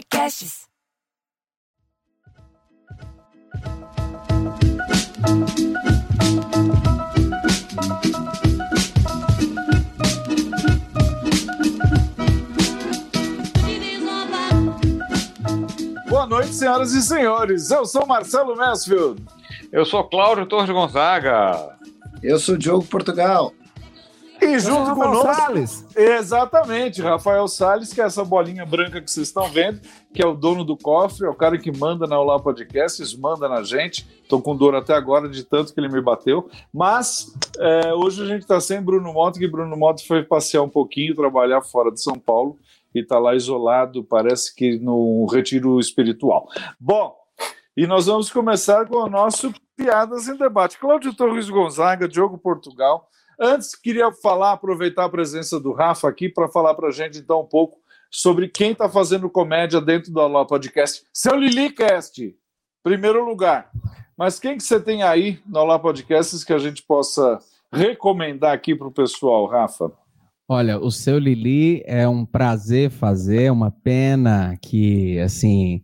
Podcasts. Boa noite, senhoras e senhores. Eu sou Marcelo Mansfield. Eu sou Cláudio Torres Gonzaga. Eu sou Diogo Portugal. E junto conosco. Salles. Exatamente, Rafael Salles, que é essa bolinha branca que vocês estão vendo, que é o dono do cofre, é o cara que manda na Olá Podcasts, manda na gente. Estou com dor até agora de tanto que ele me bateu. Mas é, hoje a gente está sem Bruno Moto, que Bruno Moto foi passear um pouquinho, trabalhar fora de São Paulo e está lá isolado, parece que no retiro espiritual. Bom, e nós vamos começar com o nosso Piadas em Debate. Cláudio Torres Gonzaga, Diogo Portugal. Antes, queria falar, aproveitar a presença do Rafa aqui para falar para a gente então um pouco sobre quem está fazendo comédia dentro do Alô Podcast. Seu Lilicast, primeiro lugar. Mas quem que você tem aí no Alô Podcasts que a gente possa recomendar aqui para o pessoal, Rafa? Olha, o seu Lili é um prazer fazer, uma pena que, assim,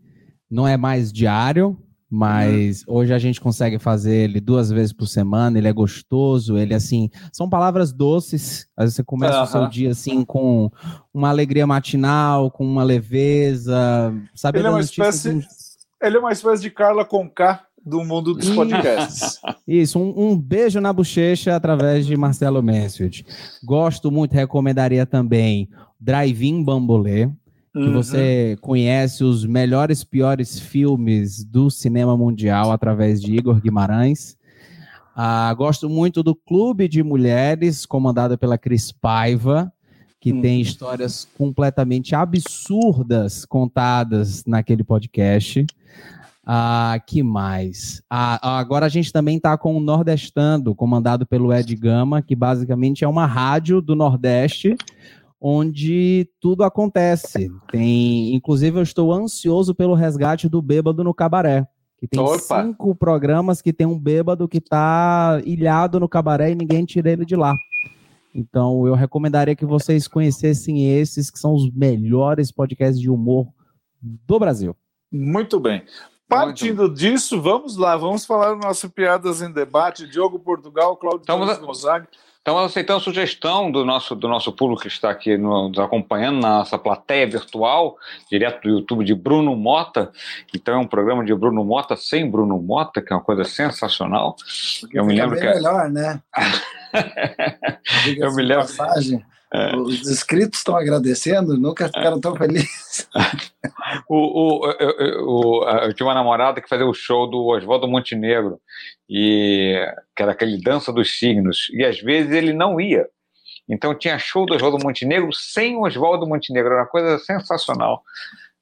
não é mais diário, mas uhum. hoje a gente consegue fazer ele duas vezes por semana, ele é gostoso, ele assim, são palavras doces, às vezes você começa uhum. o seu dia assim com uma alegria matinal, com uma leveza, sabe? Ele é uma espécie, de... ele é uma espécie de Carla Conká do mundo dos podcasts. Isso, um, um, beijo na bochecha através de Marcelo Mansfield. Gosto muito, recomendaria também Drive-In Bambolê, uhum. você conhece os melhores, piores filmes do cinema mundial através de Igor Guimarães. Ah, gosto muito do Clube de Mulheres, comandado pela Cris Paiva, que uhum. tem histórias completamente absurdas contadas naquele podcast. Ah, que mais? Ah, agora a gente também está com o Nordestando, comandado pelo Ed Gama, que basicamente é uma rádio do Nordeste, onde tudo acontece. Tem, inclusive, eu estou ansioso pelo resgate do bêbado no cabaré. Que tem Opa. cinco programas que tem um bêbado que está ilhado no cabaré e ninguém tira ele de lá. Então, eu recomendaria que vocês conhecessem esses, que são os melhores podcasts de humor do Brasil. Muito bem. Partindo Muito. disso, vamos lá, vamos falar do nosso Piadas em Debate. Diogo Portugal, Cláudio Estamos... Gonzaga. Estamos aceitando sugestão do nosso, do nosso público que está aqui no, nos acompanhando na nossa plateia virtual, direto do YouTube de Bruno Mota. Então é um programa de Bruno Mota sem Bruno Mota, que é uma coisa sensacional. Porque eu me lembro que. É melhor, né? eu me lembro. Passagem. É. Os inscritos estão agradecendo, nunca ficaram tão felizes. o, o, o, eu tinha uma namorada que fazia o show do Oswaldo Montenegro, e, que era aquele Dança dos Signos, e às vezes ele não ia. Então tinha show do Oswaldo Montenegro sem o Oswaldo Montenegro, era uma coisa sensacional.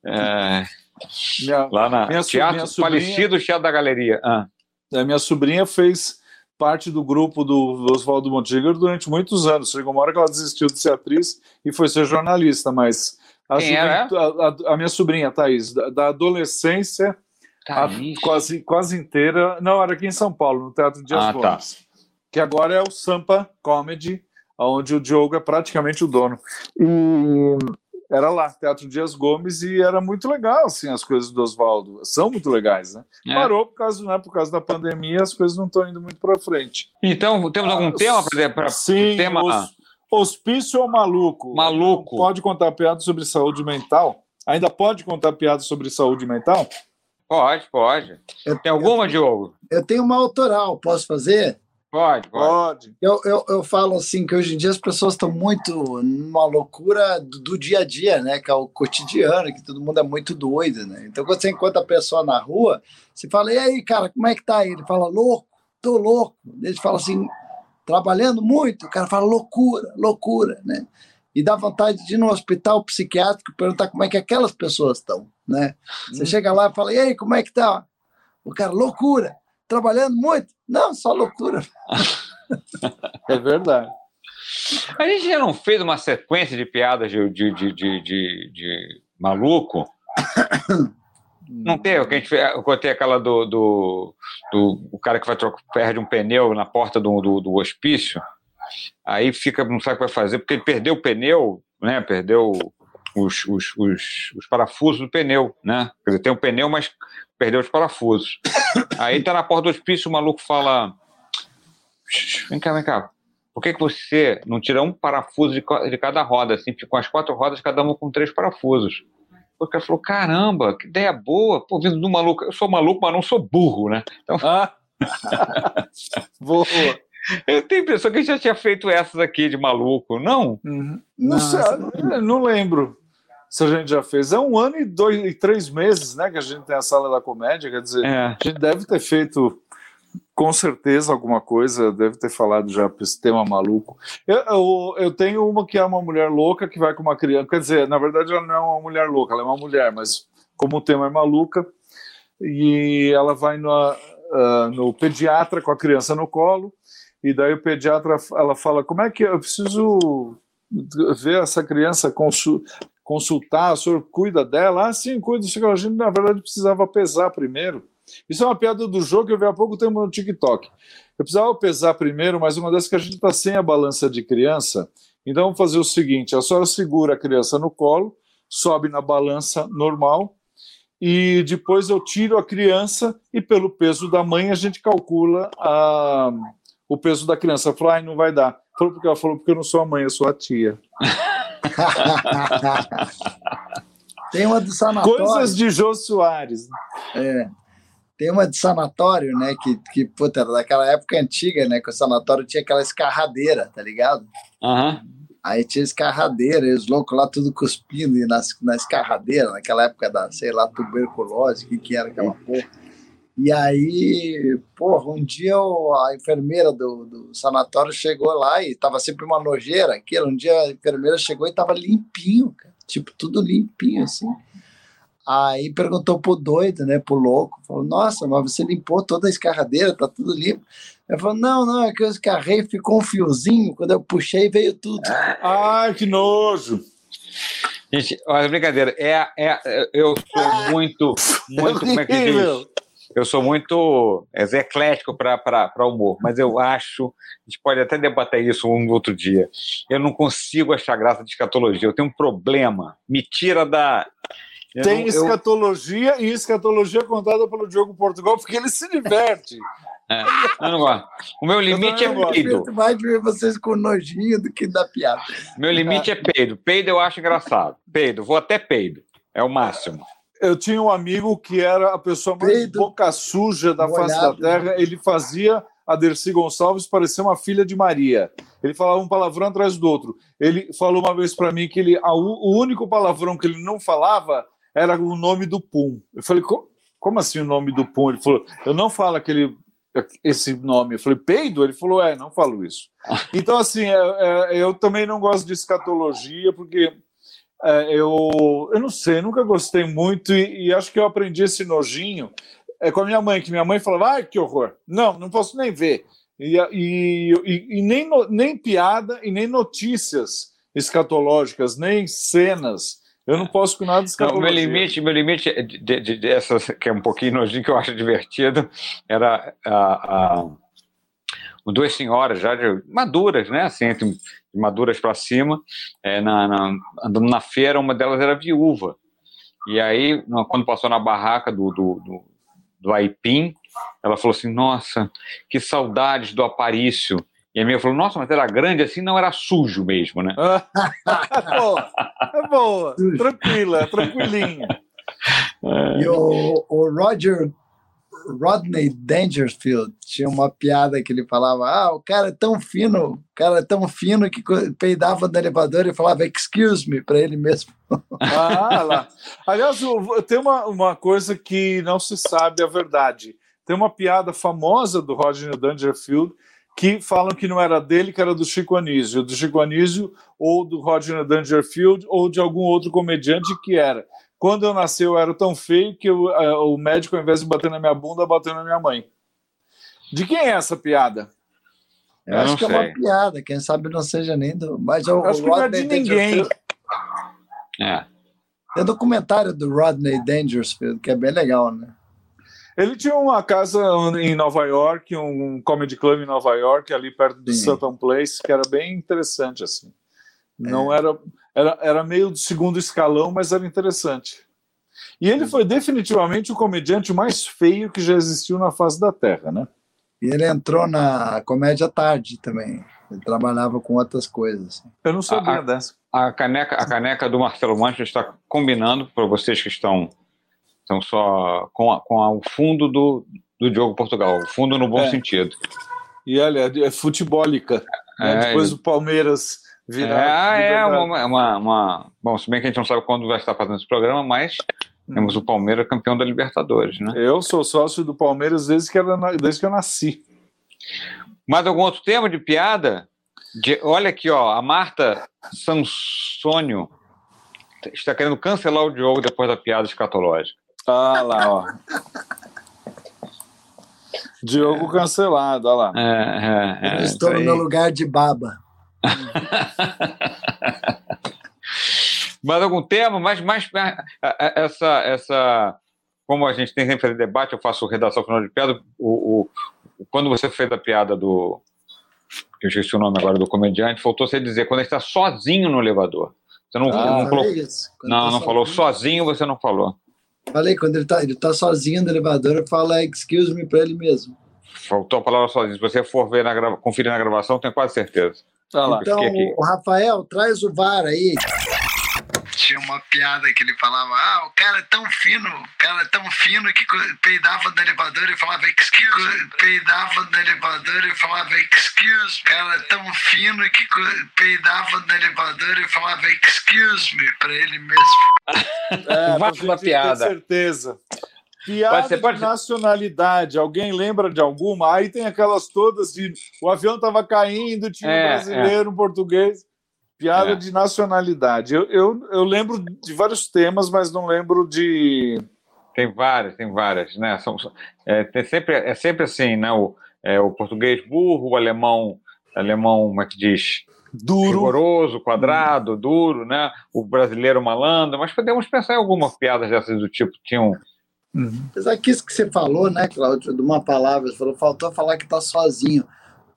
É, minha, lá na minha, teatro, minha sobrinha, falecido Teatro da Galeria. Ah. A minha sobrinha fez parte do grupo do Oswaldo Montenegro durante muitos anos. Chegou uma hora que ela desistiu de ser atriz e foi ser jornalista, mas a, a, a minha sobrinha, Thaís, da, da adolescência a, quase, quase inteira, não, era aqui em São Paulo, no Teatro Dias ah, tá. Gomes, tá. que agora é o Sampa Comedy, onde o Diogo é praticamente o dono. E era lá, Teatro Dias Gomes, e era muito legal, assim, as coisas do Oswaldo. São muito legais, né? É. Parou por causa, né, por causa da pandemia, as coisas não estão indo muito para frente. Então, temos algum ah, tema para Sim, tema... Os, hospício ou maluco? Maluco. Pode contar piada sobre saúde mental? Ainda pode contar piada sobre saúde mental? Pode, pode. Eu, Tem alguma, eu, Diogo? Eu tenho uma autoral, posso fazer? Pode, pode. Eu, eu, eu falo assim que hoje em dia as pessoas estão muito numa loucura do, do, dia a dia, né? Que é o cotidiano, que todo mundo é muito doido, né? Então, quando você encontra a pessoa na rua, você fala, e aí, cara, como é que tá aí? Ele fala, louco, tô louco. Ele fala assim, trabalhando muito, o cara fala loucura, loucura, né? E dá vontade de ir no hospital psiquiátrico perguntar como é que aquelas pessoas estão, né? Você hum. chega lá e fala, e aí, como é que tá? O cara, loucura trabalhando muito. Não, só loucura. é verdade. A gente já não fez uma sequência de piadas de, de, de, de, de, de maluco? Não tem, eu, eu contei aquela do, do, do o cara que vai trocar, perde um pneu na porta do, do, do, hospício, aí fica, não sabe o que vai fazer, porque ele perdeu o pneu, né? Perdeu os, os, os, os, parafusos do pneu, né? Quer dizer, tem o pneu, mas perdeu os parafusos. Aí tá na porta do hospício, o maluco fala: Vem cá, vem cá. Por que, que você não tira um parafuso de, de cada roda, assim, com as quatro rodas, cada uma com três parafusos? O cara falou: caramba, que ideia boa, pô, vindo do maluco. Eu sou maluco, mas não sou burro, né? Então. Ah. boa. Eu tenho a impressão que a gente já tinha feito essas aqui de maluco, não? Uhum. Não, sei, não lembro se a gente já fez. É um ano e dois e três meses, né, que a gente tem a sala da comédia. Quer dizer, é. a gente deve ter feito com certeza alguma coisa, deve ter falado já para esse tema maluco. Eu, eu, eu, tenho uma que é uma mulher louca que vai com uma criança. Quer dizer, na verdade, ela não é uma mulher louca, ela é uma mulher, mas como o tema é maluca, e ela vai no, uh, no pediatra com a criança no colo e daí o pediatra ela fala como é que eu preciso ver essa criança consultar, o senhor cuida dela? Ah, sim, cuido. A gente na verdade precisava pesar primeiro. Isso é uma piada do jogo que eu vi há pouco tempo no TikTok. Eu precisava pesar primeiro, mas uma das que a gente está sem a balança de criança. Então vamos fazer o seguinte: a senhora segura a criança no colo, sobe na balança normal, e depois eu tiro a criança e pelo peso da mãe a gente calcula a o peso da criança. Falou, ai, não vai dar. Falou porque ela falou, porque eu não sou a mãe, eu sou a tia. Tem uma do sanatório. Coisas de Jô Soares. É. Tem uma de sanatório, né? Que, que puta, era daquela época antiga, né? Que o sanatório tinha aquela escarradeira, tá ligado? Uhum. Aí tinha escarradeira, e os loucos lá tudo cuspindo nas, na escarradeira, naquela época da, sei lá, tuberculose, o que, que era aquela porra. E aí, porra, um dia a enfermeira do, do sanatório chegou lá e tava sempre uma nojeira aquilo. Um dia a enfermeira chegou e tava limpinho, cara. Tipo, tudo limpinho, assim. Aí perguntou pro doido, né, pro louco, falou, nossa, mas você limpou toda a escarradeira, tá tudo limpo. Ele falou, não, não, é que eu escarrei, ficou um fiozinho, quando eu puxei veio tudo. Ai, que nojo! Gente, olha, brincadeira, é, é, eu sou muito, muito, como é que diz? Eu sou muito é, eclético para humor, mas eu acho, a gente pode até debater isso um outro dia. Eu não consigo achar graça de escatologia, eu tenho um problema, me tira da. Tem não, escatologia eu... e escatologia contada pelo Diogo Portugal, porque ele se diverte. É, eu não gosto. O meu limite é peido. Mais ver vocês com nojinho do que da piada. Meu limite é peido. Peido eu acho engraçado. Peido, vou até peido. É o máximo eu tinha um amigo que era a pessoa mais Peito, boca suja da face da terra. Ele fazia a Dercy Gonçalves parecer uma filha de Maria. Ele falava um palavrão atrás do outro. Ele falou uma vez para mim que ele, a, o único palavrão que ele não falava era o nome do Pum. Eu falei, como assim o nome do Pum? Ele falou, eu não falo aquele esse nome. Eu falei, peido? Ele falou, é, não falo isso. Então, assim, é, é, eu também não gosto de escatologia, porque é, eu, eu não sei, nunca gostei muito e, e, acho que eu aprendi esse nojinho é, com a minha mãe, que minha mãe falava, ai, que horror. Não, não posso nem ver. E, e, e nem, no, nem piada e nem notícias escatológicas, nem cenas. Eu não posso com nada escatológico. Meu limite, meu limite de, de, de, essas, que é um pouquinho nojinho, que eu acho divertido, era a, a duas senhoras já de, maduras, né? Assim, entre maduras para cima, é, na, na, andando na feira, uma delas era viúva. E aí, quando passou na barraca do, do, do, do Aipim, ela falou assim: Nossa, que saudades do Aparício. E a minha falou: Nossa, mas era grande assim, não era sujo mesmo, né? é boa, é boa, tranquila, tranquilinha. E o, o Roger Rodney Dangerfield tinha uma piada que ele falava: Ah, o cara é tão fino, o cara é tão fino que peidava no elevador e falava excuse me para ele mesmo. Ah, lá. Aliás, tem uma, uma coisa que não se sabe a verdade. Tem uma piada famosa do Rodney Dangerfield que falam que não era dele, que era do Chico Anísio, do Chico Anísio ou do Rodney Dangerfield ou de algum outro comediante que era quando eu nasci, eu era tão feio que eu, uh, o médico, ao invés de bater na minha bunda, bateu na minha mãe. De quem é essa piada? Eu, eu acho que sei. é uma piada, quem sabe não seja nem do. Mas eu, acho o que não é de ninguém. É. Tem documentário do Rodney Dangerfield, que é bem legal, né? Ele tinha uma casa em Nova York, um comedy club em Nova York, ali perto do Sim. Sutton Place, que era bem interessante, assim. Não é. era Era, era meio do segundo escalão, mas era interessante. E ele foi definitivamente o comediante mais feio que já existiu na face da Terra, né? E ele entrou na comédia tarde também. Ele trabalhava com outras coisas. Eu não sabia a, dessa. A caneca, a caneca do Marcelo Mancha está combinando para vocês que estão, estão só com, a, com a, o fundo do, do Diogo Portugal, o fundo no bom é. sentido. E olha, é futebólica. Né? É, Depois o Palmeiras virar. É, é uma, uma, uma, Bom, se bem que a gente não sabe quando vai estar fazendo esse programa, mas temos o Palmeiras campeão da Libertadores, né? Eu sou sócio do Palmeiras desde que, era, desde que eu nasci. Mais algum outro tema de piada? De, olha aqui, ó, a Marta Sansônio está querendo cancelar o Diogo depois da piada escatológica. Ah lá, ó. Diogo cancelado, olha lá. É, é, é, estou no meu lugar de baba. mais algum tema? Mais, mais essa, essa. Como a gente tem sempre fazer debate, eu faço redação final de piada. O, o, quando você fez a piada do. Eu esqueci o nome agora do comediante, faltou você dizer quando ele está sozinho no elevador. Você não, ah, não falou. Não, tá não falou sozinho, você não falou. Falei, quando ele está ele tá sozinho no elevador, eu falo excuse me para ele mesmo. Faltou a palavra sozinho. Se você for ver na, conferir na gravação, tenho quase certeza. Lá. Então, o Rafael, traz o VAR aí tinha uma piada que ele falava: Ah, o cara é tão fino, o cara é tão fino que peidava no elevador e falava excuse, peidava no elevador e falava excuse, o cara é tão fino que peidava no elevador e falava excuse me para ele mesmo. É, uma piada. Com certeza. Piada pode, pode... de nacionalidade. Alguém lembra de alguma? Aí tem aquelas todas de o avião estava caindo, tinha é, um brasileiro, é. um português. Piada é. de nacionalidade. Eu, eu, eu lembro de vários temas, mas não lembro de. Tem várias, tem várias, né? São, é, tem sempre, é sempre assim, né? O, é, o português burro, o alemão, alemão, como é que diz? Duro. Rigoroso, quadrado, duro, né? O brasileiro malandro, mas podemos pensar em algumas piadas dessas do tipo, tinham. Uhum. Apesar que isso que você falou, né, Cláudio, de uma palavra, você falou, faltou falar que está sozinho.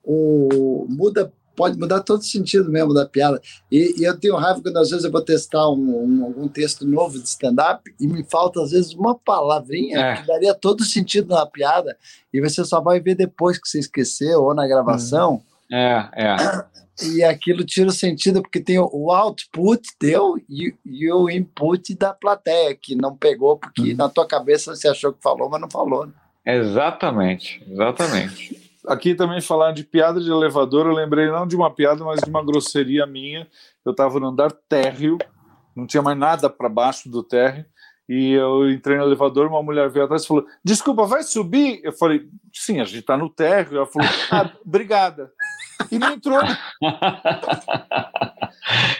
O, muda pode mudar todo o sentido mesmo da piada. E, e, eu tenho raiva quando às vezes eu vou testar um, um algum texto novo de stand-up e me falta às vezes uma palavrinha é. que daria todo o sentido na piada e você só vai ver depois que você esqueceu ou na gravação. É, é. E aquilo tira o sentido porque tem o output teu e, e o input da plateia, que não pegou, porque uhum. na tua cabeça você achou que falou, mas não falou. Né? Exatamente, exatamente aqui também falar de piada de elevador, eu lembrei não de uma piada, mas de uma grosseria minha. Eu estava no andar térreo, não tinha mais nada para baixo do térreo, e eu entrei no elevador, uma mulher veio atrás e falou: Desculpa, vai subir? Eu falei: Sim, a gente está no térreo. Ela falou: Ah, obrigada. E não entrou.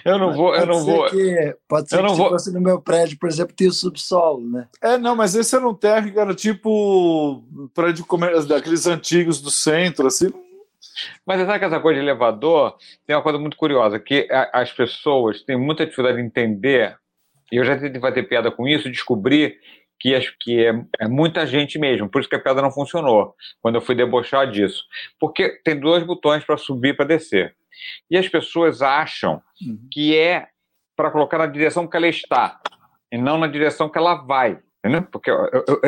eu não vou, eu não vou. Que, pode ser eu que não se vou... fosse no meu prédio, por exemplo, tem o subsolo, né? É, não, mas esse era um térreo que era tipo prédio daqueles antigos do centro, assim. Mas sabe que essa coisa de elevador tem uma coisa muito curiosa, que as pessoas têm muita dificuldade de entender e eu já tentei fazer piada com isso, descobri que, acho que é, é, muita gente mesmo, por isso que a piada não funcionou, quando eu fui debochar disso. Porque tem dois botões para subir e para descer. E as pessoas acham uhum. que é para colocar na direção que ela está, e não na direção que ela vai. Entendeu? Porque, eu, eu,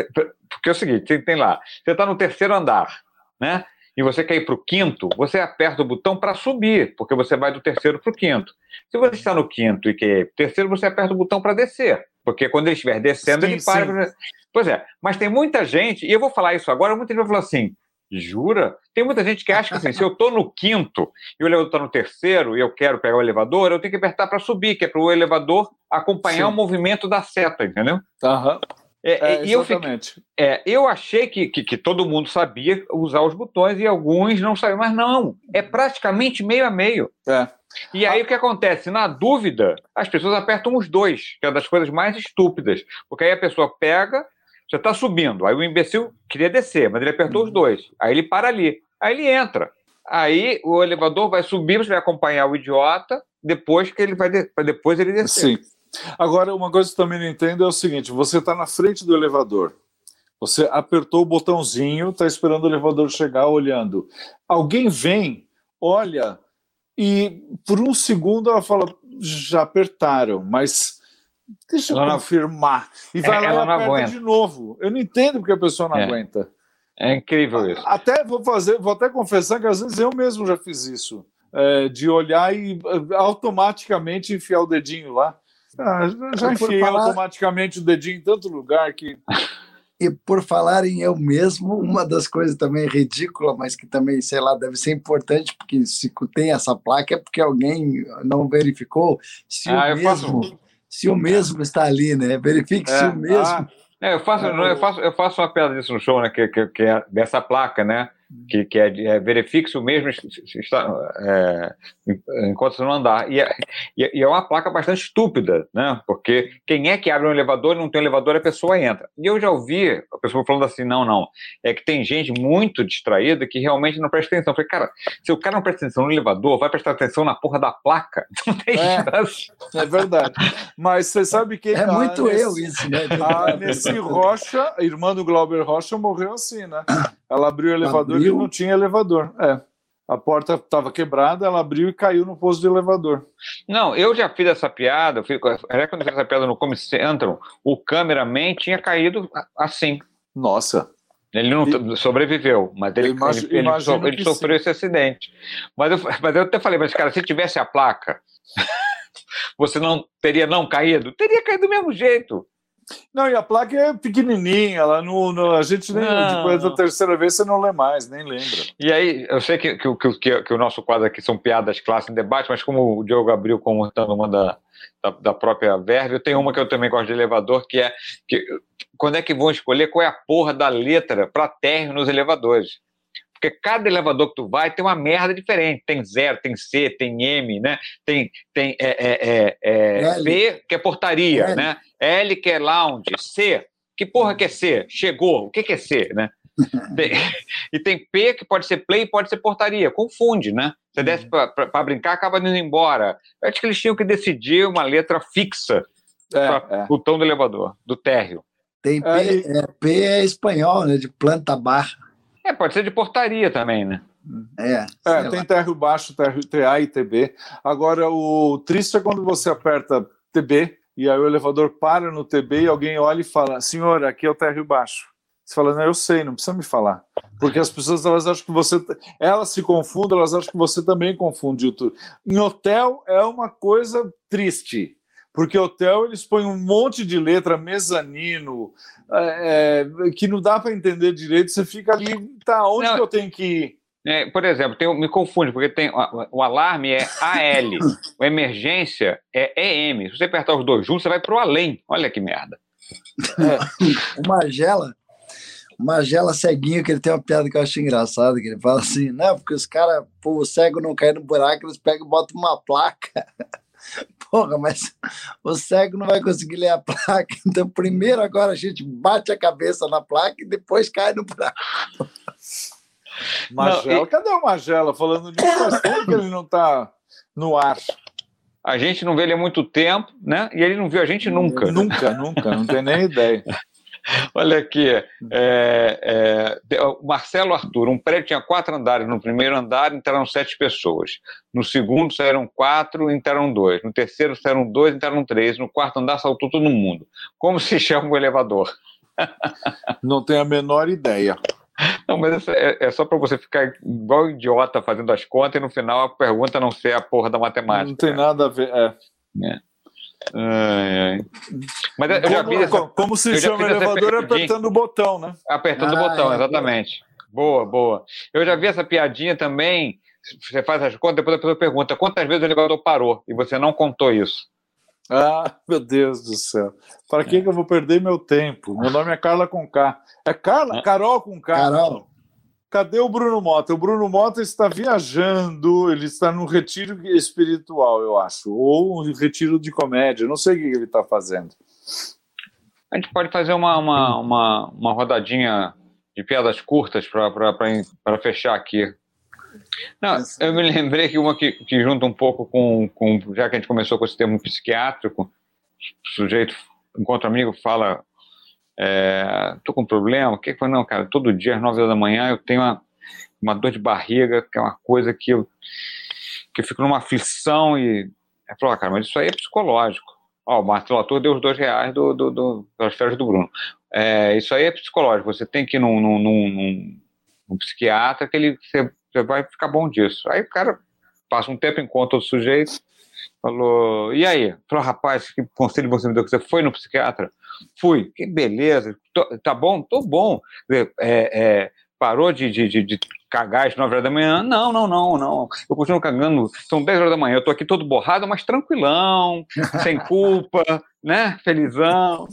porque é o seguinte: tem, tem lá, você está no terceiro andar, né? e você quer ir para o quinto, você aperta o botão para subir, porque você vai do terceiro para o quinto. Se você está no quinto e quer ir para o terceiro, você aperta o botão para descer, porque quando ele estiver descendo, sim, ele para. Sim. Pois é, mas tem muita gente, e eu vou falar isso agora, muita gente vai falar assim, Jura? Tem muita gente que acha que assim, se eu estou no quinto e o elevador está no terceiro e eu quero pegar o elevador, eu tenho que apertar para subir, que é para o elevador acompanhar Sim. o movimento da seta, entendeu? Aham. Uhum. É, é, eu, fiquei, é, eu achei que, que, que, todo mundo sabia usar os botões e alguns não sabiam, mas não, é praticamente meio a meio. É. E aí o que acontece? Na dúvida, as pessoas apertam os dois, que é uma das coisas mais estúpidas, porque aí a pessoa pega, você está subindo, aí o imbecil queria descer, mas ele apertou uhum. os dois, aí ele para ali, aí ele entra. Aí o elevador vai subir, você vai acompanhar o idiota, depois que ele vai de... depois ele descer. Sim. Agora, uma coisa que eu também não entendo é o seguinte: você está na frente do elevador, você apertou o botãozinho, está esperando o elevador chegar, olhando. Alguém vem, olha, e por um segundo ela fala: já apertaram, mas deixa ela eu confirmar. E vai é, lá e aperta aguenta. de novo. Eu não entendo porque a pessoa não é. aguenta. É incrível isso. Até vou fazer, vou até confessar que às vezes eu mesmo já fiz isso. É, de olhar e é, automaticamente enfiar o dedinho lá. Ah, já enfiei falar... automaticamente o dedinho em tanto lugar que. E por falar em eu mesmo, uma das coisas também ridícula, mas que também, sei lá, deve ser importante, porque se tem essa placa é porque alguém não verificou se ah, o mesmo. Faço... Se o mesmo está ali, né? Verifique é, se o mesmo. Ah, é, eu, faço, eu, faço, eu faço uma piada disso no show, né? Que, que, que é dessa placa, né? Que, que é, é verifique o mesmo está, é, enquanto você não andar. E é, e é uma placa bastante estúpida, né? Porque quem é que abre um elevador e não tem um elevador, a pessoa entra. E eu já ouvi a pessoa falando assim: não, não. É que tem gente muito distraída que realmente não presta atenção. Eu falei, cara, se o cara não presta atenção no elevador, vai prestar atenção na porra da placa. Não tem é, é verdade. Mas você sabe que. É muito nesse, eu isso, né? A Nessi Rocha, irmã do Glauber Rocha, morreu assim, né? Ela abriu o elevador abriu. e não tinha elevador. É. A porta estava quebrada, ela abriu e caiu no posto de elevador. Não, eu já fiz essa piada, já quando eu fiz essa piada no Comedy Central, o cameraman tinha caído assim. Nossa. Ele não e... sobreviveu, mas ele, imag... ele, ele, so... ele sofreu sim. esse acidente. Mas eu, mas eu até falei, mas cara, se tivesse a placa, você não teria não caído? Teria caído do mesmo jeito. Não, e a placa é pequenininha, ela não, não a gente nem, não. depois da terceira vez você não lê mais, nem lembra. E aí, eu sei que, que, que, que o nosso quadro aqui são piadas clássicas em debate, mas como o Diogo abriu comentando uma da, da, da, própria Verve, eu tenho uma que eu também gosto de elevador, que é que, quando é que vão escolher qual é a porra da letra para térreo nos elevadores? Porque cada elevador que tu vai tem uma merda diferente. Tem zero, tem C, tem M, né? Tem, tem é, é, é, é P, que é portaria, L. né? L, que é lounge. C, que porra que é C? Chegou. O que, que é C, né? Tem, e tem P, que pode ser play pode ser portaria. Confunde, né? Você desce uhum. para brincar, acaba indo embora. Eu acho que eles tinham que decidir uma letra fixa é, para é. o tom do elevador, do térreo. Tem P, é, P é espanhol, né? De planta bar. É, pode ser de portaria também, né? É, é tem térreo baixo, térreo TA e TB. Agora, o triste é quando você aperta TB e aí o elevador para no TB e alguém olha e fala: Senhor, aqui é o térreo baixo. Você fala: Não, eu sei, não precisa me falar. Porque as pessoas elas acham que você. Elas se confundem, elas acham que você também confunde tudo. Em hotel é uma coisa triste porque hotel eles põem um monte de letra, mezanino, é, é que não dá para entender direito. Você fica ali, tá, onde não, que eu tenho que ir? É, por exemplo, tem, me confunde, porque tem o alarme é AL, a emergência é EM. Se você apertar os dois juntos, você vai para o além. Olha que merda. É, o Magela, o Magela ceguinho, que ele tem uma piada que eu acho engraçada, que ele fala assim, não, porque os caras, o cego não cair no buraco, eles pegam e botam uma placa porra, mas o cego não vai conseguir ler a placa. Então, primeiro agora a gente bate a cabeça na placa e depois cai no buraco. Magela, não, cadê o Magela falando disso? Faz tempo que ele não está no ar. A gente não vê ele há muito tempo, né? E ele não viu a gente nunca. Nunca, nunca, não tem nem ideia. Olha aqui, é, é, Marcelo Arthur, um prédio tinha quatro andares. No primeiro andar entraram sete pessoas. No segundo saíram quatro, entraram dois. No terceiro saíram dois, entraram três. No quarto andar saltou todo mundo. Como se chama o elevador? Não tenho a menor ideia. Não, mas é, é só para você ficar igual idiota fazendo as contas e no final a pergunta não ser a porra da matemática. Não tem nada a ver. É. é. Ai, ai. Mas eu como, já vi essa, como se chama o elevador apertando o botão, né? Apertando ah, o botão, é, exatamente. Boa, boa. Eu já vi essa piadinha também. Você faz as contas, depois a pessoa pergunta quantas vezes o elevador parou e você não contou isso. Ah, meu Deus do céu. Para que, é. que eu vou perder meu tempo? Meu nome é Carla com K. É Carla? É. Carol com K. Carol. Cadê o Bruno Mota? O Bruno Mota está viajando, ele está num retiro espiritual, eu acho, ou um retiro de comédia, não sei o que ele está fazendo. A gente pode fazer uma, uma, uma, uma rodadinha de piadas curtas para fechar aqui. Não, eu me lembrei que uma que, que junta um pouco com, com. Já que a gente começou com esse termo psiquiátrico, o sujeito encontra um amigo fala é, tô com um problema, o que foi? Não, cara, todo dia às nove horas da manhã eu tenho uma, uma dor de barriga, que é uma coisa que eu, que eu fico numa aflição e Ele falou, ah, cara, mas isso aí é psicológico. Ó, o Marcelo Latour deu os dois reais do, do, do, das férias do Bruno. É, isso aí é psicológico, você tem que ir num, num, num, num psiquiatra que ele, você, você, vai ficar bom disso. Aí o cara passa um tempo, encontra o sujeito, falou, e aí? Falou, rapaz, que conselho você me deu? Você foi no psiquiatra? Fui. Que beleza. Tô, tá bom? Tô bom. É, é, parou de, de, de, de, cagar às 9 horas da manhã? Não, não, não, não. Eu continuo cagando. São 10 horas da manhã. Eu tô aqui todo borrado, mas tranquilão, sem culpa, né? Felizão.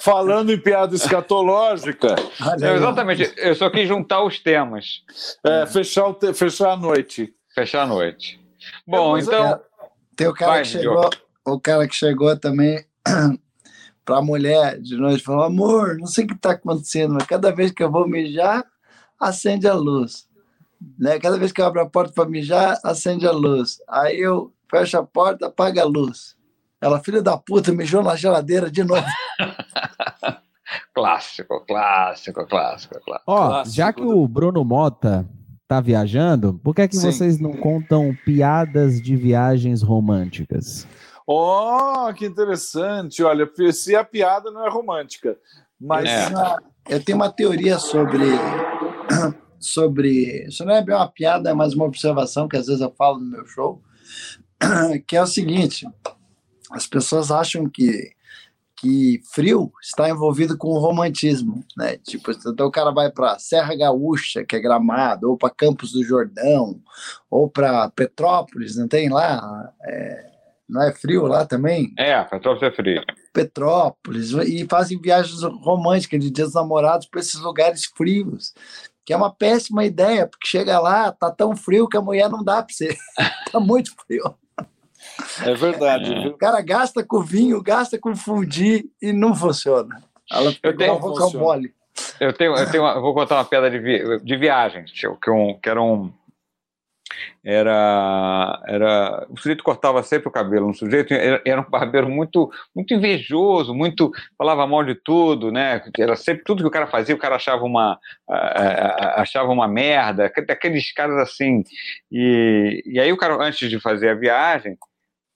Falando em piada escatológica. É, exatamente. Eu só quis juntar os temas. É, fechar, o te... fechar a noite. Fechar a noite. Bom, então. Tem o cara Vai, que chegou. O cara que chegou também para a mulher de noite, falou: amor, não sei o que está acontecendo, mas cada vez que eu vou mijar, acende a luz. Né? Cada vez que eu abro a porta para mijar, acende a luz. Aí eu fecho a porta, apaga a luz. Ela, filha da puta, mijou na geladeira de novo. clássico, clássico, clássico, clássico. Ó, já que o Bruno Mota tá viajando, por que é que Sim. vocês não contam piadas de viagens românticas? Oh, que interessante. Olha, se a piada não é romântica, mas. É. Eu tenho uma teoria sobre. sobre. Isso não é bem uma piada, é mais uma observação que às vezes eu falo no meu show, que é o seguinte: as pessoas acham que que frio está envolvido com o romantismo, né? Tipo, então o cara vai para Serra Gaúcha, que é Gramado, ou para Campos do Jordão, ou para Petrópolis, não tem lá? É, não é frio lá também? É, Petrópolis é frio. Petrópolis, e fazem viagens românticas de dias namorados para esses lugares frios, que é uma péssima ideia, porque chega lá, tá tão frio que a mulher não dá para você. tá muito frio. É verdade. É. O cara gasta com vinho, gasta com fundir e não funciona. Ela eu tenho, um mole. Eu tenho, eu tenho, uma, vou contar uma pedra de, vi, de viagem, que, um, que era um era, era o sujeito cortava sempre o cabelo um sujeito era, era, um barbeiro muito muito invejoso muito falava mal de tudo né era sempre tudo que o cara fazia o cara achava uma achava uma merda aqueles caras assim e, e aí o cara antes de fazer a viagem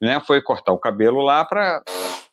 né foi cortar o cabelo lá para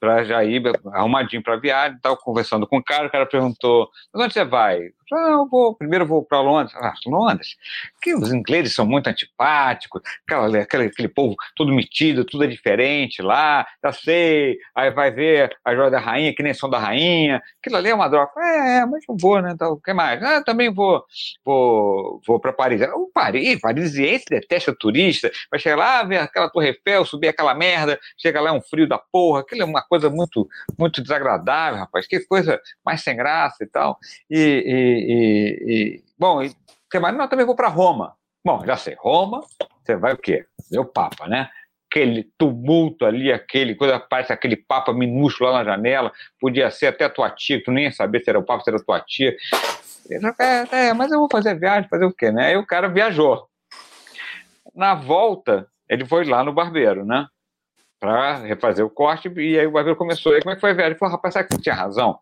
para ir arrumadinho para viagem, estava conversando com o cara, o cara perguntou, onde você vai? Ah, eu vou, primeiro eu vou para Londres. Ah, Londres? Que os ingleses são muito antipáticos, aquela, aquele, aquele povo todo metido, tudo é diferente lá, já sei, aí vai ver a joia da rainha, que nem são da rainha, aquilo ali é uma droga. É, é mas não vou, né, então, o que mais? Ah, também vou, vou, vou para Paris. O Paris, parisiense detesta turista, vai chegar lá, ver aquela Torre Eiffel, subir aquela merda, chega lá é um frio da porra, aquilo é uma coisa muito, muito desagradável, rapaz, que coisa mais sem graça e tal. E, e, e, e bom, e, que mais? Não, também vou para Roma. Bom, já sei, Roma, você vai o quê? Ver o Papa, né? Aquele tumulto ali, aquele coisa, parece aquele Papa minúsculo lá na janela, podia ser até tua tia, tu nem ia saber se era o Papa, se era tua tia. É, é, mas eu vou fazer viagem, fazer o quê, né? Aí o cara viajou. Na volta, ele foi lá no barbeiro, né? Para refazer o corte, e aí o barbeiro começou, e aí como é que foi, velho? Ele falou, rapaz, sabe que você tinha razão?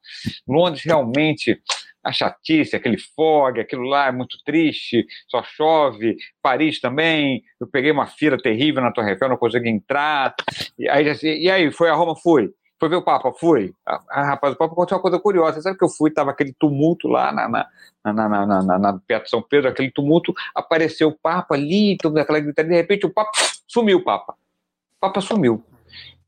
Londres realmente, a chatice, aquele fog, aquilo lá é muito triste, só chove, Paris também, eu peguei uma fila terrível na Torre Eiffel, não consegui entrar, e aí, e aí foi a Roma? Fui. Foi ver o Papa? Fui. Ah, ah rapaz, o Papa aconteceu uma coisa curiosa. Sabe que eu fui, tava aquele tumulto lá na, na, na, na, na perto de São Pedro, aquele tumulto, apareceu o Papa ali, tudo aquela gritaria, de repente o Papa, sumiu o Papa. O Papa sumiu.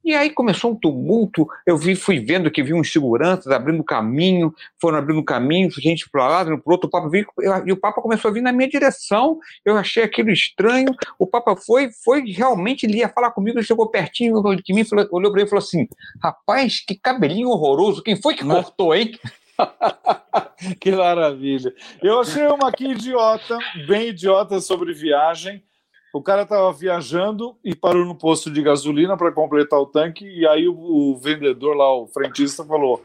E aí começou um tumulto, eu vi, fui vendo que vi uns seguranças abrindo caminho, foram abrindo caminho, gente para lá, para outro, o Papa veio, e o Papa começou a vir na minha direção, eu achei aquilo estranho, o Papa foi, foi realmente, ele ia falar comigo, ele chegou pertinho de mim, falou, olhou para ele e falou assim, rapaz, que cabelinho horroroso, quem foi que Não. cortou, hein? que maravilha. Eu achei uma aqui idiota, bem idiota sobre viagem, o cara estava viajando e parou no posto de gasolina para completar o tanque, e aí o, o, vendedor lá, o frentista, falou: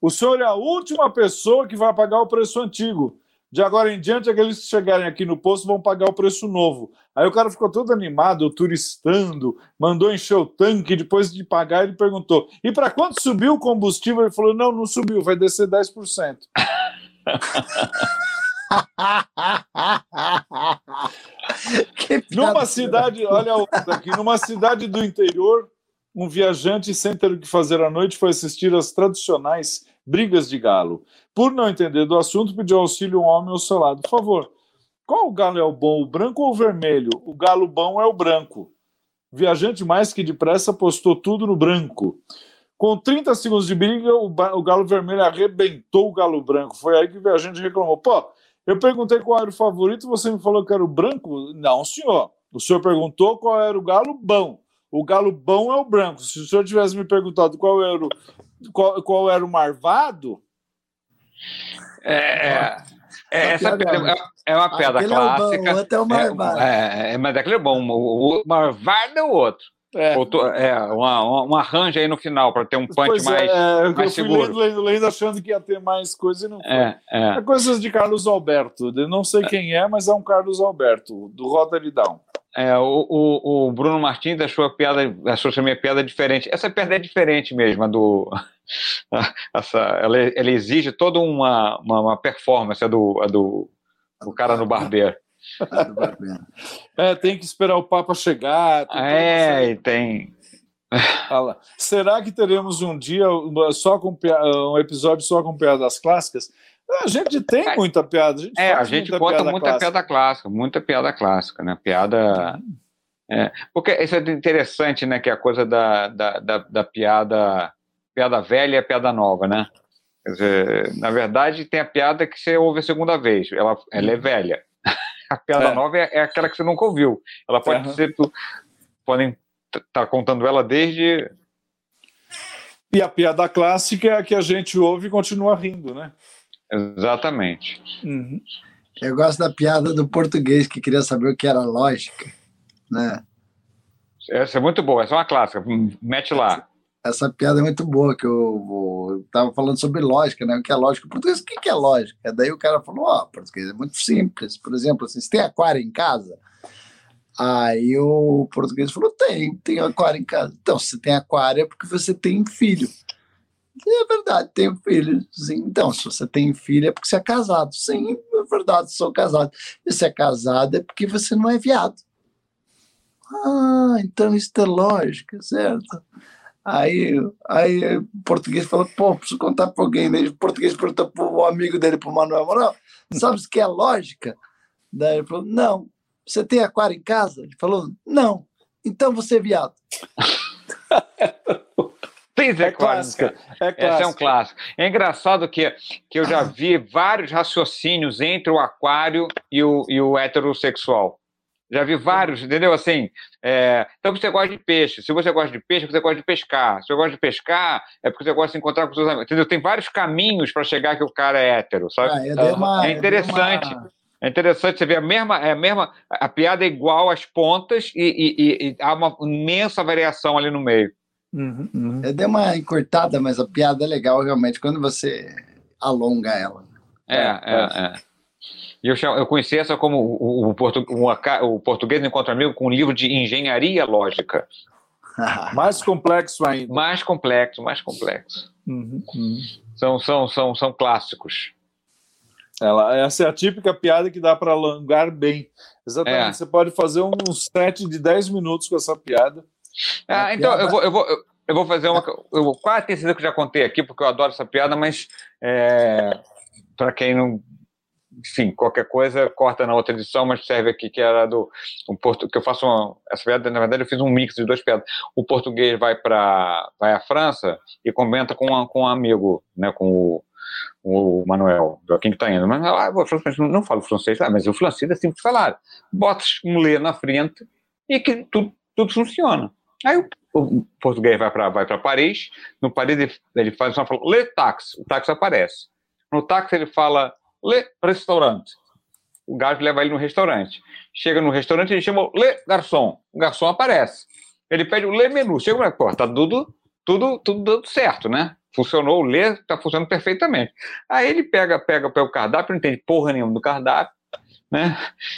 O senhor é a última pessoa que vai pagar o preço antigo. De agora em diante, aqueles que chegarem aqui no posto vão pagar o preço novo. Aí o cara ficou todo animado, turistando, mandou encher o tanque. Depois de pagar, ele perguntou: E para quanto subiu o combustível? Ele falou: Não, não subiu, vai descer 10%. numa cidade, olha outra aqui, numa cidade do interior, um viajante sem ter o que fazer à noite foi assistir às tradicionais brigas de galo. Por não entender do assunto, pediu auxílio a um homem ao seu lado. Por favor, qual galo é o bom, o branco ou o vermelho? O galo bom é o branco. O viajante, mais que depressa, postou tudo no branco. Com 30 segundos de briga, o, o galo vermelho arrebentou o galo branco. Foi aí que o viajante reclamou. Pô, eu perguntei qual era o favorito, você me falou que era o branco? Não, senhor. O senhor perguntou qual era o galo bom. O galo bom é o branco. Se o senhor tivesse me perguntado qual era o, qual, qual era o marvado. É, é, é essa é, é uma pedra clássica. É o, bom, o é o marvado. É, é, mas aquele é bom. O, o marvado é o outro. É, é uma, uma, arranja aí no final para ter um punch pois mais, é, mais eu seguro. Lendo, lendo, lendo, achando que ia ter mais coisa e não foi. É, é. é coisas de Carlos Alberto. Eu não sei quem é, mas é um Carlos Alberto, do Rotary Down. É, o, o, o, Bruno Martins achou a piada, achou a minha piada diferente. Essa piada é diferente mesmo, a do. essa, ela, ela exige toda uma, uma, uma performance, a do, a do, do cara no barbeiro. É, tem que esperar o Papa chegar. É, e tem. Será que teremos um dia só com um episódio só com piadas clássicas? A gente tem é. muita piada. A gente é, a gente muita conta piada muita clássica. piada clássica, muita piada clássica, né? Piada. É, porque isso é interessante, né? Que é a coisa da, da, da, da piada, piada velha e a piada nova, né? Dizer, na verdade, tem a piada que você ouve a segunda vez, ela, ela é velha. A piada é. nova é, é, aquela que você nunca ouviu. Ela pode uhum. ser. Podem estar tá contando ela desde. E a piada clássica é a que a gente ouve e continua rindo, né? Exatamente. Uhum. Eu gosto da piada do português que queria saber o que era lógica, né? Essa é muito boa, essa é uma clássica. Mete lá essa piada é muito boa, que eu, estava falando sobre lógica, né? O que é lógica? Português, o que é lógica? Daí o cara falou, ó, oh, português é muito simples. Por exemplo, assim, você tem aquário em casa? Aí o português falou, tem, tem aquário em casa. Então, se tem aquário é porque você tem filho. É verdade, tenho filho. Sim. Então, se você tem filho é porque você é casado. Sim, é verdade, sou casado. E se é casado é porque você não é viado. Ah, então isso é lógica, certo? Aí, aí o português falou, pô, preciso contar para alguém. Daí o português perguntou para o amigo dele, para o Manuel, sabe o que é lógica? Daí ele falou, não. Você tem aquário em casa? Ele falou, não. Então você é viado. Fez é, é clássica. É clássica. Esse é um clássico. É engraçado que, que eu já vi vários raciocínios entre o aquário e o, e o heterossexual. Já vi vários, entendeu? Assim, é, então você gosta de peixe. Se você gosta de peixe, você gosta de pescar. Se você gosta de pescar, é porque você gosta de se encontrar com seus amigos. Entendeu? Tem vários caminhos para chegar que o cara é hétero, sabe? Ah, uma, é interessante. Uma... É interessante você ver a mesma, é a mesma, a piada é igual às pontas e, e, e há uma imensa variação ali no meio. Uhum, uhum. Eu dei uma encurtada, mas a piada é legal realmente quando você alonga ela. É, é, é. é. E eu, eu conheci essa como o, o, portu, o, o português encontra amigo com um livro de engenharia lógica. mais complexo ainda. Mais complexo, mais complexo. Uhum, uhum. São, são, são, são clássicos. Ela, essa é a típica piada que dá para alongar bem. Exatamente. É. Você pode fazer um set de 10 minutos com essa piada. Ah, então piada... eu vou, eu vou, eu vou fazer uma. Eu quase tenho certeza que eu já contei aqui, porque eu adoro essa piada, mas é, para quem não enfim, qualquer coisa corta na outra edição, mas serve aqui que era do um porto, que eu faço uma, essa piada, na verdade eu fiz um mix de duas piadas. O português vai para vai à França e comenta com, uma, com um amigo, né, com o, o Manuel, Joaquim que está indo. Mas ah, eu não falo francês, ah, mas o francês é simples de falar. Bota um lê na frente e que tudo, tudo funciona. Aí o, o português vai para vai Paris, no Paris ele, ele faz uma fala, lê táxi, o táxi aparece. No táxi ele fala le restaurante. O gajo leva ele no restaurante. Chega no restaurante, ele chama le garçom. O garçom aparece. Ele pede o le menu. Chega, pô, tá tudo, tudo, tudo dando certo, né? Funcionou, o le tá funcionando perfeitamente. Aí ele pega, pega, pega o cardápio, não entende porra nenhuma do cardápio, né?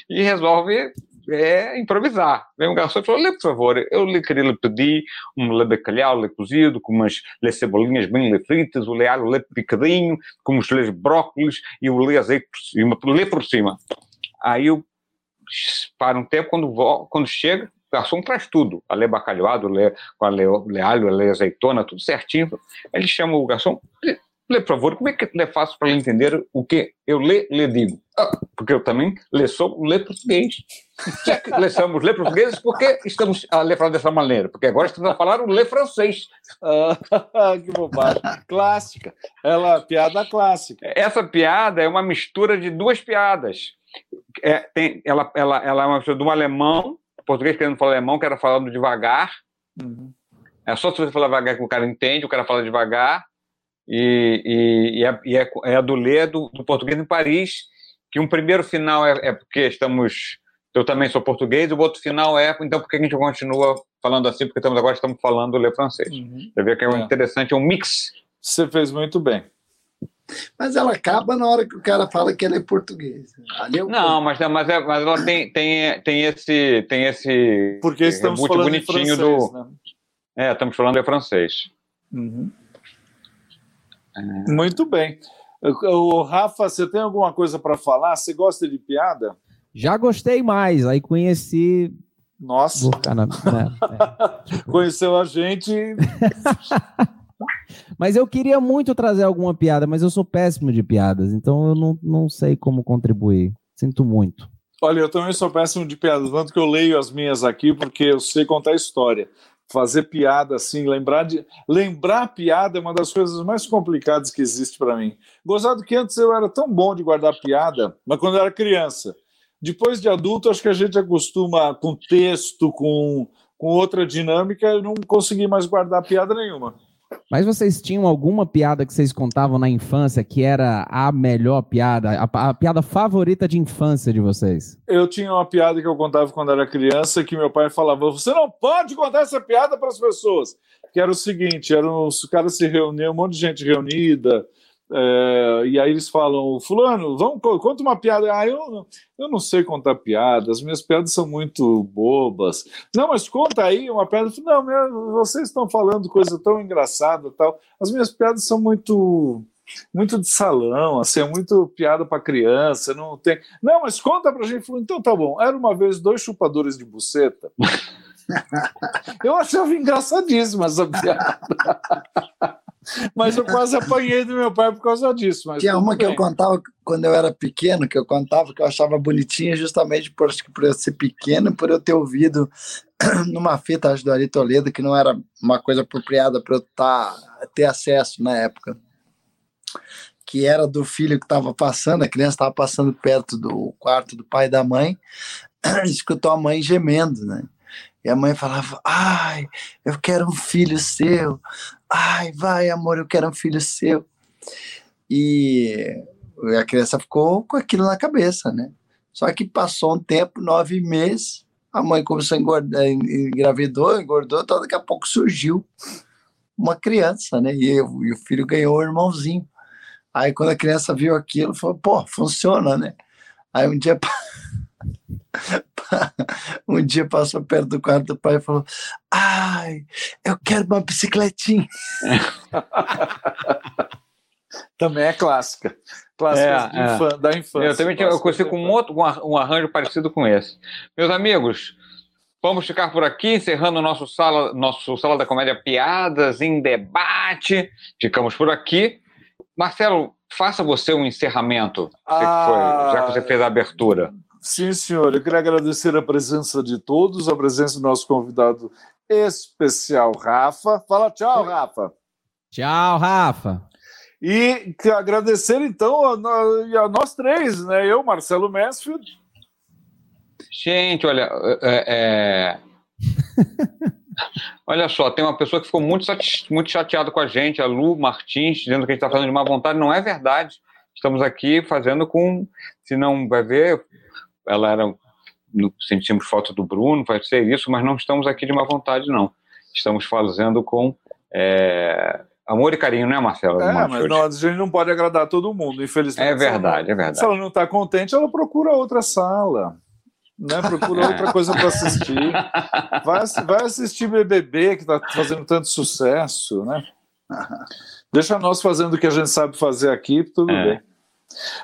E resolve é improvisar. Vem um garçom e falou: Lê, por favor, eu lhe queria lhe pedir um lê bacalhau, lê cozido, com umas lê cebolinhas bem lê fritas, o lê alho lê picadinho, com uns lê brócolis e o lê azeite por cima, lê por cima. Aí o para um tempo, quando, quando chega, o garçom traz tudo. A lê bacalhauado, lê, com a lê, lê alho, a lê azeitona, tudo certinho. Ele chama o garçom, lê, por favor, como é que é fácil para ele entender o que eu lê, lhe digo? Ah, porque eu também lê, sou, lê português. lê, somos lê português porque estamos a ler dessa maneira, porque agora estamos a falar o lê francês. Ah, que bobagem. clássica. Ela, piada clássica. Essa piada é uma mistura de duas piadas. É, tem, ela, ela, ela é uma mistura de um alemão, português querendo falar alemão, que era falando devagar. Uhum. É só se você falar devagar que o cara entende, o cara fala devagar. E, e, e, é, e é, é, a do Lê, do, do português em Paris, que um primeiro final é, é, porque estamos. Eu também sou português, o outro final é. Então, por que a gente continua falando assim? Porque estamos agora estamos falando Lê francês. Uhum. Você vê que é, é interessante, é um mix. Você fez muito bem. Mas ela acaba na hora que o cara fala que ele é português. Ali é não, mas, mas, é, mas ela tem, tem, tem esse. Tem esse Porque estamos falando bonitinho francês, do. Né? É, estamos falando em francês. Uhum. É. Muito bem. O Rafa, você tem alguma coisa para falar? Você gosta de piada? Já gostei mais. Aí conheci. Nossa. é, é. Conheceu a gente. mas eu queria muito trazer alguma piada, mas eu sou péssimo de piadas, então eu não, não sei como contribuir. Sinto muito. Olha, eu também sou péssimo de piadas, tanto que eu leio as minhas aqui porque eu sei contar história fazer piada assim, lembrar de lembrar piada é uma das coisas mais complicadas que existe para mim. Gozado que antes eu era tão bom de guardar piada, mas quando eu era criança. Depois de adulto, acho que a gente acostuma com texto, com, com outra dinâmica, eu não consegui mais guardar piada nenhuma. Mas vocês tinham alguma piada que vocês contavam na infância que era a melhor piada, a, a, piada favorita de infância de vocês? Eu tinha uma piada que eu contava quando era criança que meu pai falava: você não pode contar essa piada para as pessoas. Que era o seguinte: eram os caras se reuniam, um monte de gente reunida, é, e aí eles falam, fulano, vamos, conta uma piada. Ah, eu, eu não sei contar piadas, minhas piadas são muito bobas. Não, mas conta aí uma piada. Não, meu, vocês estão falando coisa tão engraçada tal. As minhas piadas são muito muito de salão, assim, é muito piada para criança, não tem. Não, mas conta pra gente. Falou, então tá bom. Era uma vez dois chupadores de buceta. eu achava engraçadíssima essa piada. Mas eu quase apanhei do meu pai por causa disso. Mas Tinha uma bem. que eu contava quando eu era pequeno, que eu contava que eu achava bonitinha, justamente por, por eu ser pequeno, por eu ter ouvido numa fita do Ari Toledo, que não era uma coisa apropriada para eu tá, ter acesso na época. Que era do filho que estava passando, a criança estava passando perto do quarto do pai e da mãe, escutou a mãe gemendo, né? E a mãe falava: Ai, eu quero um filho seu. Ai, vai, amor, eu quero um filho seu. E a criança ficou com aquilo na cabeça, né? Só que passou um tempo, nove meses, a mãe começou a engordar, engravidou, engordou, então daqui a pouco surgiu uma criança, né? E, eu, e o filho ganhou o irmãozinho. Aí quando a criança viu aquilo, falou: pô, funciona, né? Aí um dia. um dia passou perto do quarto do pai e falou: Ai, eu quero uma bicicletinha. também é clássica. Clássica é, é. da infância. Eu também tinha, eu conheci com um outro um arranjo parecido com esse. Meus amigos, vamos ficar por aqui, encerrando nosso sala, nosso sala da comédia Piadas em Debate. Ficamos por aqui. Marcelo, faça você um encerramento, ah, foi, já que você fez a abertura. Sim, senhor. Eu queria agradecer a presença de todos, a presença do nosso convidado especial, Rafa. Fala tchau, Rafa. Tchau, Rafa. E agradecer, então, a, a nós três, né? Eu, Marcelo Mansfield. Gente, olha, é, é... olha só, tem uma pessoa que ficou muito, muito chateada com a gente, a Lu Martins, dizendo que a gente está fazendo de má vontade. Não é verdade. Estamos aqui fazendo com. Se não vai ver, ela era no, sentimos falta do Bruno, vai ser isso, mas não estamos aqui de má vontade, não. Estamos fazendo com é, amor e carinho, né, Marcelo? É, mas não, a gente não pode agradar todo mundo, infelizmente. É verdade, é verdade. Se ela não está contente, ela procura outra sala. Né? Procura outra coisa para assistir. Vai, vai assistir BBB, que está fazendo tanto sucesso, né? Deixa nós fazendo o que a gente sabe fazer aqui, tudo é. bem.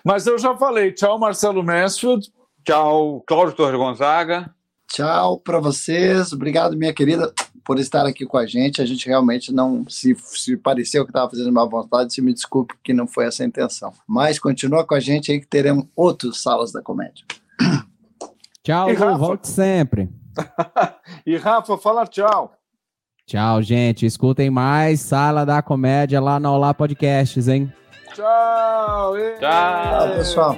Mas eu já falei, tchau, Marcelo Mansfield. Tchau, Cláudio Torres Gonzaga. Tchau para vocês. Obrigado, minha querida, por estar aqui com a gente. A gente realmente não se, se pareceu que estava fazendo má vontade, se me desculpe que não foi essa a intenção. Mas continua com a gente aí que teremos outros salas da comédia. Tchau, e volte sempre. e Rafa, fala tchau. Tchau, gente. Escutem mais Sala da Comédia lá no Olá Podcasts, hein? Tchau. Tchau, pessoal.